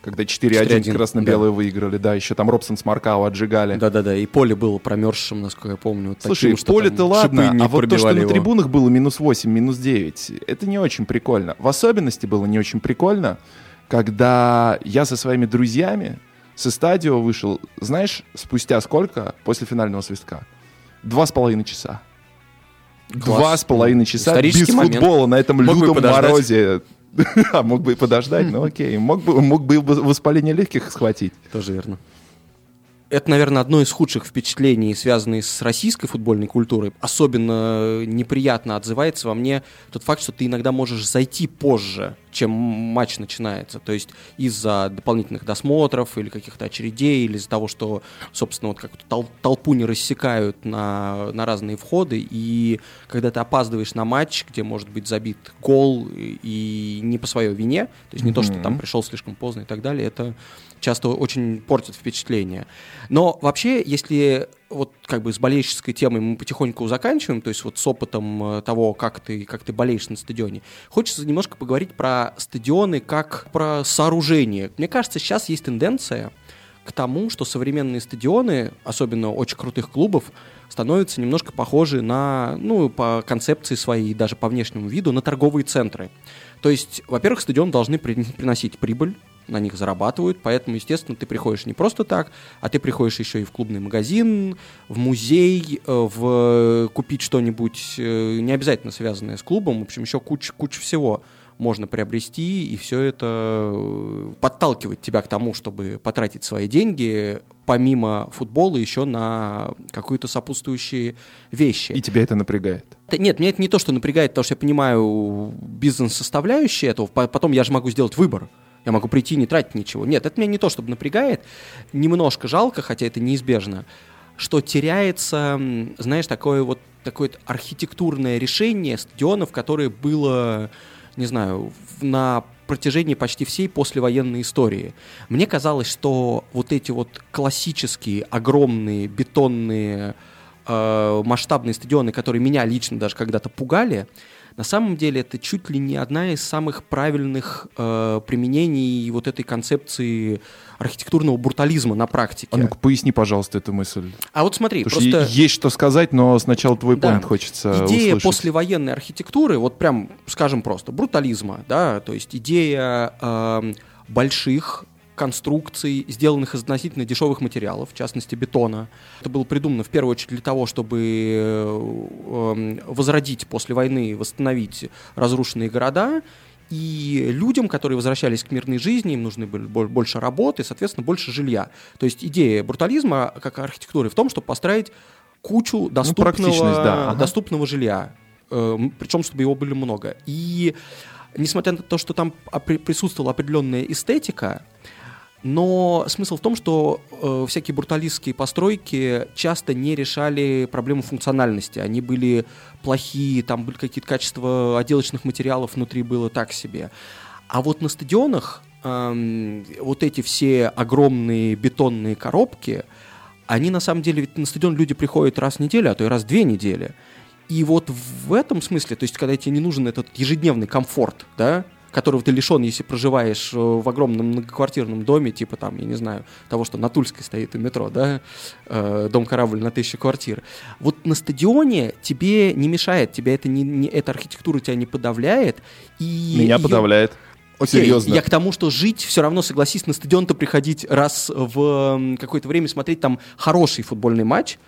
когда 4-1 красно-белые да. выиграли, да, еще там Робсон с Маркао отжигали. Да-да-да, и поле было промерзшим, насколько я помню. Вот Слушай, поле-то ладно, а вот то, что его. на трибунах было минус 8, минус 9, это не очень прикольно. В особенности было не очень прикольно, когда я со своими друзьями со стадио вышел, знаешь, спустя сколько после финального свистка? Два с половиной часа. Класс. Два с половиной часа без момент. футбола на этом Мог лютом морозе А мог бы и подождать, ну окей. Мог бы, мог бы воспаление легких схватить. Тоже верно это, наверное, одно из худших впечатлений, связанных с российской футбольной культурой. Особенно неприятно отзывается во мне тот факт, что ты иногда можешь зайти позже, чем матч начинается. То есть из-за дополнительных досмотров или каких-то очередей, или из-за того, что, собственно, вот как-то тол- толпу не рассекают на, на разные входы. И когда ты опаздываешь на матч, где может быть забит гол и не по своей вине, то есть не mm-hmm. то, что там пришел слишком поздно и так далее, это часто очень портит впечатление. Но вообще, если вот как бы с болельщической темой мы потихоньку заканчиваем, то есть вот с опытом э, того, как ты, как ты болеешь на стадионе, хочется немножко поговорить про стадионы как про сооружение. Мне кажется, сейчас есть тенденция к тому, что современные стадионы, особенно очень крутых клубов, становятся немножко похожи на, ну, по концепции своей, даже по внешнему виду, на торговые центры. То есть, во-первых, стадион должны приносить прибыль, на них зарабатывают, поэтому, естественно, ты приходишь не просто так, а ты приходишь еще и в клубный магазин, в музей, э, в купить что-нибудь, э, не обязательно связанное с клубом, в общем, еще куча, куча всего можно приобрести, и все это э, подталкивает тебя к тому, чтобы потратить свои деньги, помимо футбола, еще на какие-то сопутствующие вещи. И тебя это напрягает? Нет, меня это не то, что напрягает, потому что я понимаю бизнес-составляющие этого, потом я же могу сделать выбор. Я могу прийти и не тратить ничего. Нет, это меня не то, чтобы напрягает. Немножко жалко, хотя это неизбежно, что теряется, знаешь, такое вот такое архитектурное решение стадионов, которое было, не знаю, на протяжении почти всей послевоенной истории. Мне казалось, что вот эти вот классические, огромные, бетонные, э, масштабные стадионы, которые меня лично даже когда-то пугали, на самом деле это чуть ли не одна из самых правильных э, применений вот этой концепции архитектурного брутализма на практике. А ну-ка поясни, пожалуйста, эту мысль. А вот смотри, Потому просто... Что есть что сказать, но сначала твой да. поинт хочется Идея услышать. послевоенной архитектуры, вот прям, скажем просто, брутализма, да, то есть идея э, больших конструкций, сделанных из относительно дешевых материалов, в частности бетона. Это было придумано в первую очередь для того, чтобы эм, возродить после войны, восстановить разрушенные города. И людям, которые возвращались к мирной жизни, им нужны были больше работы, соответственно, больше жилья. То есть идея брутализма как архитектуры в том, чтобы построить кучу ну, доступного, ну, да. ага. доступного жилья. Эм, Причем, чтобы его было много. И несмотря на то, что там присутствовала определенная эстетика, но смысл в том, что э, всякие бруталистские постройки часто не решали проблему функциональности. Они были плохие, там были какие-то качества отделочных материалов внутри было так себе. А вот на стадионах э, вот эти все огромные бетонные коробки, они на самом деле, ведь на стадион люди приходят раз в неделю, а то и раз в две недели. И вот в этом смысле, то есть когда тебе не нужен этот ежедневный комфорт, да, которого ты лишен, если проживаешь э, в огромном многоквартирном доме, типа там, я не знаю, того, что на Тульской стоит у метро, да, э, дом-корабль на тысячу квартир. Вот на стадионе тебе не мешает, тебя это не, не эта архитектура тебя не подавляет. И Меня ее... подавляет. Окей, Серьезно. я к тому, что жить, все равно, согласись, на стадион-то приходить раз в какое-то время смотреть там хороший футбольный матч,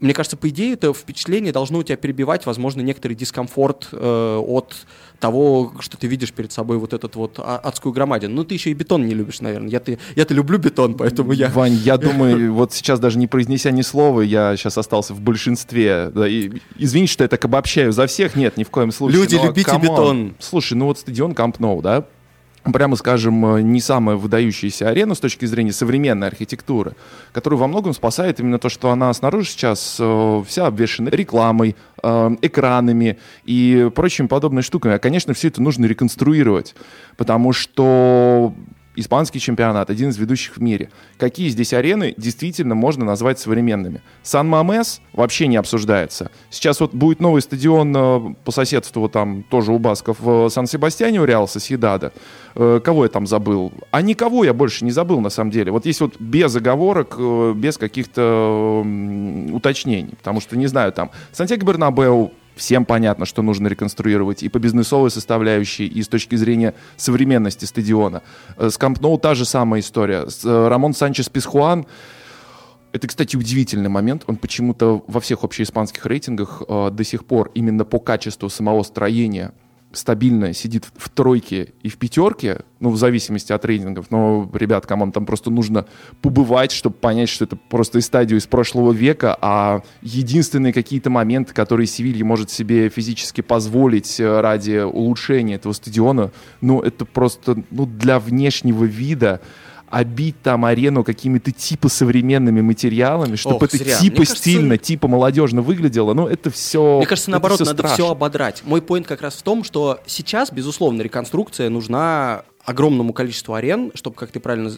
мне кажется, по идее, это впечатление должно у тебя перебивать, возможно, некоторый дискомфорт э, от того, что ты видишь перед собой вот этот вот а, адскую громадину. Ну, ты еще и бетон не любишь, наверное. Я-то, я-то люблю бетон, поэтому я... Вань, я думаю, вот сейчас даже не произнеся ни слова, я сейчас остался в большинстве. Да, и, извини, что я так обобщаю за всех. Нет, ни в коем случае. Люди, любите бетон. Слушай, ну вот стадион Камп Ноу, да, прямо скажем, э, не самая выдающаяся арена с точки зрения современной архитектуры, которую во многом спасает именно то, что она снаружи сейчас э, вся обвешена рекламой, э, экранами и прочими подобными штуками. А, конечно, все это нужно реконструировать, потому что испанский чемпионат, один из ведущих в мире. Какие здесь арены действительно можно назвать современными? Сан-Мамес вообще не обсуждается. Сейчас вот будет новый стадион э, по соседству, там тоже у Басков, в Сан-Себастьяне у Реал Соседада. Э, кого я там забыл? А никого я больше не забыл, на самом деле. Вот есть вот без оговорок, э, без каких-то уточнений. Потому что, не знаю, там, Сантьяго Бернабеу Всем понятно, что нужно реконструировать и по бизнесовой составляющей, и с точки зрения современности стадиона. Э, с Камп Ноу та же самая история. С э, Рамон Санчес Писхуан это, кстати, удивительный момент. Он почему-то во всех общеиспанских рейтингах э, до сих пор именно по качеству самого строения стабильно сидит в тройке и в пятерке, ну, в зависимости от рейтингов, но, ребят, кому там просто нужно побывать, чтобы понять, что это просто из стадии из прошлого века, а единственные какие-то моменты, которые Севилья может себе физически позволить э, ради улучшения этого стадиона, ну, это просто, ну, для внешнего вида обить там арену какими-то типа современными материалами, чтобы Ох, это зря. типа Мне стильно, кажется... типа молодежно выглядело, ну это все Мне кажется, наоборот, все надо страшно. все ободрать. Мой поинт как раз в том, что сейчас, безусловно, реконструкция нужна огромному количеству арен, чтобы, как ты правильно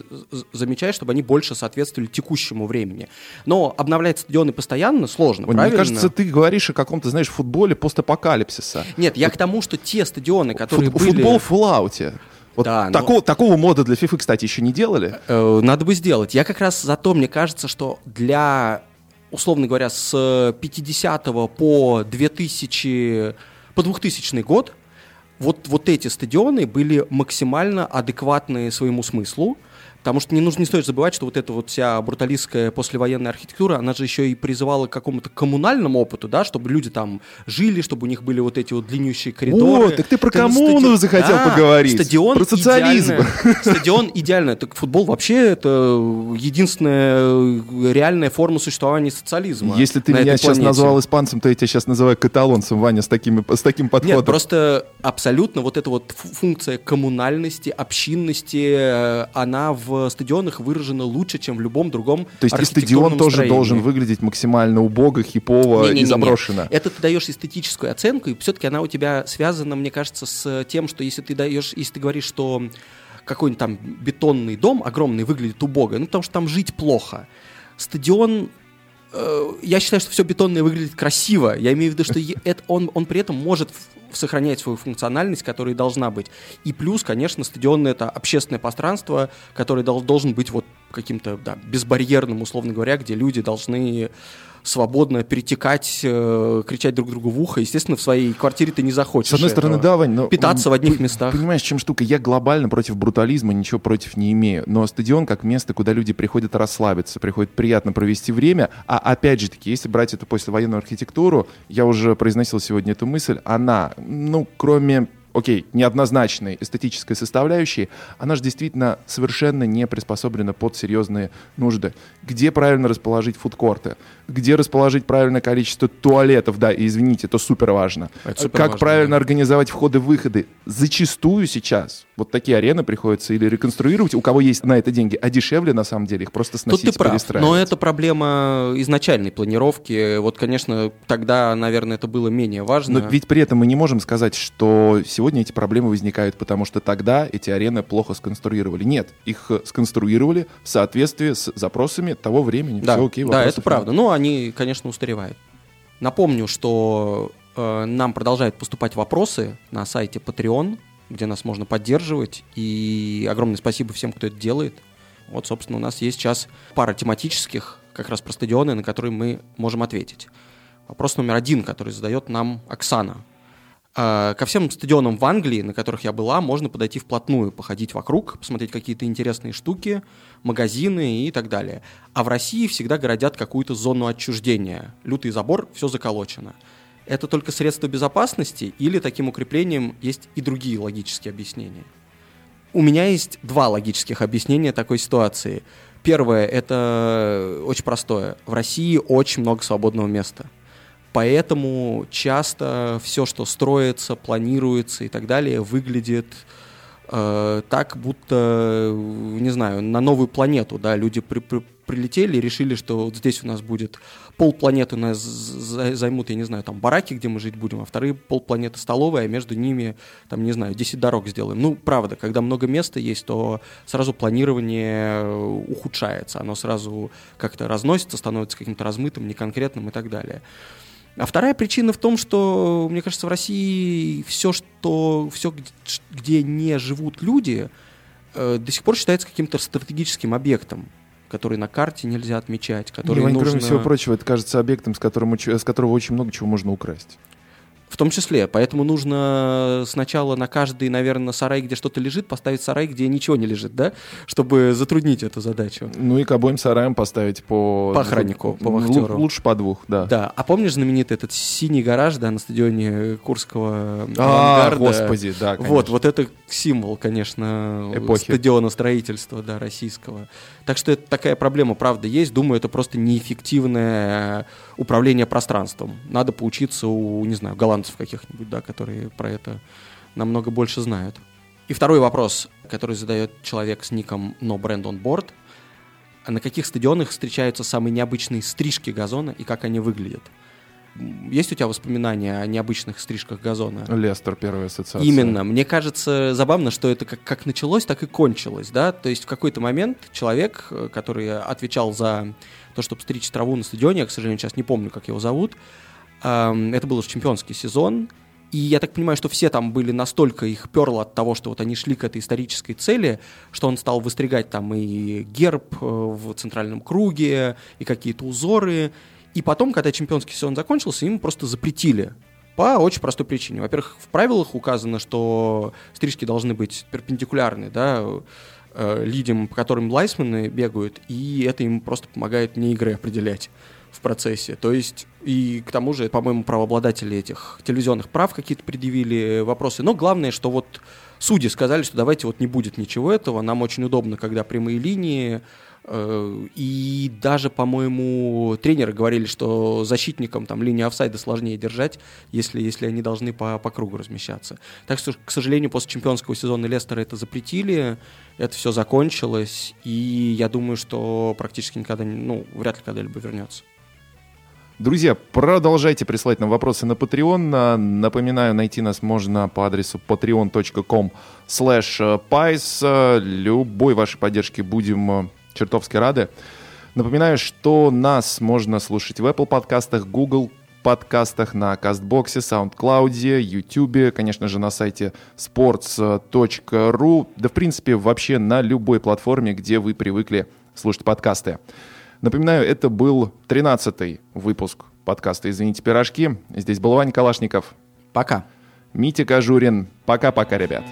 замечаешь, чтобы они больше соответствовали текущему времени. Но обновлять стадионы постоянно сложно, Мне правильно? Мне кажется, ты говоришь о каком-то, знаешь, футболе постапокалипсиса. Нет, я вот. к тому, что те стадионы, которые Фут, были... Футбол в Fallout. Вот да, такого, но... такого мода для FIFA, кстати, еще не делали. Э, надо бы сделать. Я как раз зато, мне кажется, что для, условно говоря, с 50 по 2000, по 2000 год вот, вот эти стадионы были максимально адекватны своему смыслу, Потому что не нужно не стоит забывать, что вот эта вот вся бруталистская послевоенная архитектура, она же еще и призывала к какому-то коммунальному опыту, да, чтобы люди там жили, чтобы у них были вот эти вот длиннющие коридоры. О, так ты про коммуну стади... захотел да, поговорить. Стадион про социализм. Идеально, стадион идеально. Так футбол вообще это единственная реальная форма существования социализма. Если ты меня сейчас назвал испанцем, то я тебя сейчас называю каталонцем, Ваня, с, такими, с таким подходом. Нет, просто абсолютно вот эта вот функция коммунальности, общинности, э, она в стадионах выражено лучше, чем в любом другом То есть и стадион тоже должен выглядеть максимально убого, хипово не, не, не, и заброшено. Не. Это ты даешь эстетическую оценку, и все-таки она у тебя связана, мне кажется, с тем, что если ты даешь, если ты говоришь, что какой-нибудь там бетонный дом огромный выглядит убого, ну потому что там жить плохо. Стадион я считаю, что все бетонное выглядит красиво. Я имею в виду, что это, он, он при этом может сохраняет свою функциональность, которая должна быть. И плюс, конечно, стадион — это общественное пространство, которое дол- должен быть вот каким-то да, безбарьерным, условно говоря, где люди должны свободно перетекать, э, кричать друг другу в ухо. Естественно, в своей квартире ты не захочешь. С одной стороны, да, Вань, но... Питаться в одних местах. Понимаешь, чем штука? Я глобально против брутализма ничего против не имею. Но стадион как место, куда люди приходят расслабиться, приходят приятно провести время. А опять же таки, если брать эту послевоенную архитектуру, я уже произносил сегодня эту мысль, она, ну, кроме окей, неоднозначной эстетической составляющей, она же действительно совершенно не приспособлена под серьезные нужды. Где правильно расположить фудкорты? Где расположить правильное количество туалетов? Да, и извините, это супер важно. Это супер как важно, правильно да. организовать входы-выходы? Зачастую сейчас вот такие арены приходится или реконструировать, у кого есть на это деньги, а дешевле на самом деле их просто сносить Тут ты прав, но это проблема изначальной планировки. Вот, конечно, тогда, наверное, это было менее важно. Но ведь при этом мы не можем сказать, что сегодня эти проблемы возникают, потому что тогда эти арены плохо сконструировали. Нет, их сконструировали в соответствии с запросами того времени. Да, Все окей, да это правда. Но они, конечно, устаревают. Напомню, что э, нам продолжают поступать вопросы на сайте Patreon, где нас можно поддерживать. И огромное спасибо всем, кто это делает. Вот, собственно, у нас есть сейчас пара тематических, как раз про стадионы, на которые мы можем ответить. Вопрос номер один, который задает нам Оксана. А, ко всем стадионам в Англии, на которых я была, можно подойти вплотную, походить вокруг, посмотреть какие-то интересные штуки, магазины и так далее. А в России всегда городят какую-то зону отчуждения. Лютый забор, все заколочено. Это только средство безопасности или таким укреплением есть и другие логические объяснения? У меня есть два логических объяснения такой ситуации. Первое, это очень простое. В России очень много свободного места – Поэтому часто все, что строится, планируется и так далее, выглядит э, так, будто, не знаю, на новую планету, да, люди при, при, прилетели и решили, что вот здесь у нас будет полпланеты у нас займут, я не знаю, там бараки, где мы жить будем, а вторые полпланеты столовые, а между ними, там, не знаю, 10 дорог сделаем. Ну, правда, когда много места есть, то сразу планирование ухудшается, оно сразу как-то разносится, становится каким-то размытым, неконкретным и так далее. А вторая причина в том, что, мне кажется, в России все, что, все где не живут люди, э, до сих пор считается каким-то стратегическим объектом который на карте нельзя отмечать, который Вань, нужно... Кроме всего прочего, это кажется объектом, с, которым, с которого очень много чего можно украсть. В том числе. Поэтому нужно сначала на каждый, наверное, сарай, где что-то лежит, поставить сарай, где ничего не лежит, да? Чтобы затруднить эту задачу. Ну и к обоим сараям поставить по... По охраннику, по вахтеру. Лучше по двух, да. Да. А помнишь знаменитый этот синий гараж, да, на стадионе Курского А, господи, да, конечно. Вот, вот это символ, конечно, Эпохи. стадиона строительства, да, российского. Так что это такая проблема, правда, есть. Думаю, это просто неэффективное управление пространством. Надо поучиться у, не знаю, голландцев каких-нибудь, да, которые про это намного больше знают. И второй вопрос, который задает человек с ником No Brand on Board. А на каких стадионах встречаются самые необычные стрижки газона и как они выглядят? Есть у тебя воспоминания о необычных стрижках газона? Лестер, первая ассоциация. Именно. Мне кажется забавно, что это как, как началось, так и кончилось, да. То есть в какой-то момент человек, э, который отвечал за то, чтобы стричь траву на стадионе, я, к сожалению, сейчас не помню, как его зовут, это был уже чемпионский сезон, и я так понимаю, что все там были настолько их перло от того, что вот они шли к этой исторической цели, что он стал выстригать там и герб э, в центральном круге, и какие-то узоры. И потом, когда чемпионский сезон закончился, им просто запретили по очень простой причине. Во-первых, в правилах указано, что стрижки должны быть перпендикулярны, да, э, лидиям, по которым лайсмены бегают, и это им просто помогает не игры определять в процессе. То есть, и к тому же, по-моему, правообладатели этих телевизионных прав какие-то предъявили вопросы. Но главное, что вот судьи сказали, что давайте вот не будет ничего этого, нам очень удобно, когда прямые линии, э, и даже, по-моему, тренеры говорили, что защитникам там линию офсайда сложнее держать, если, если они должны по, по кругу размещаться. Так что, к сожалению, после чемпионского сезона Лестера это запретили, это все закончилось, и я думаю, что практически никогда, ну, вряд ли когда-либо вернется. Друзья, продолжайте присылать нам вопросы на Patreon. Напоминаю, найти нас можно по адресу patreon.com slash pies. Любой вашей поддержки будем э, чертовски рады. Напоминаю, что нас можно слушать в Apple подкастах, Google подкастах, на Кастбоксе, SoundCloud, YouTube, конечно же, на сайте sports.ru, да, в принципе, вообще на любой платформе, где вы привыкли слушать подкасты. Напоминаю, это был 13-й выпуск подкаста «Извините, пирожки». Здесь был Ваня Калашников. Пока. Митя Кожурин. Пока-пока, ребят.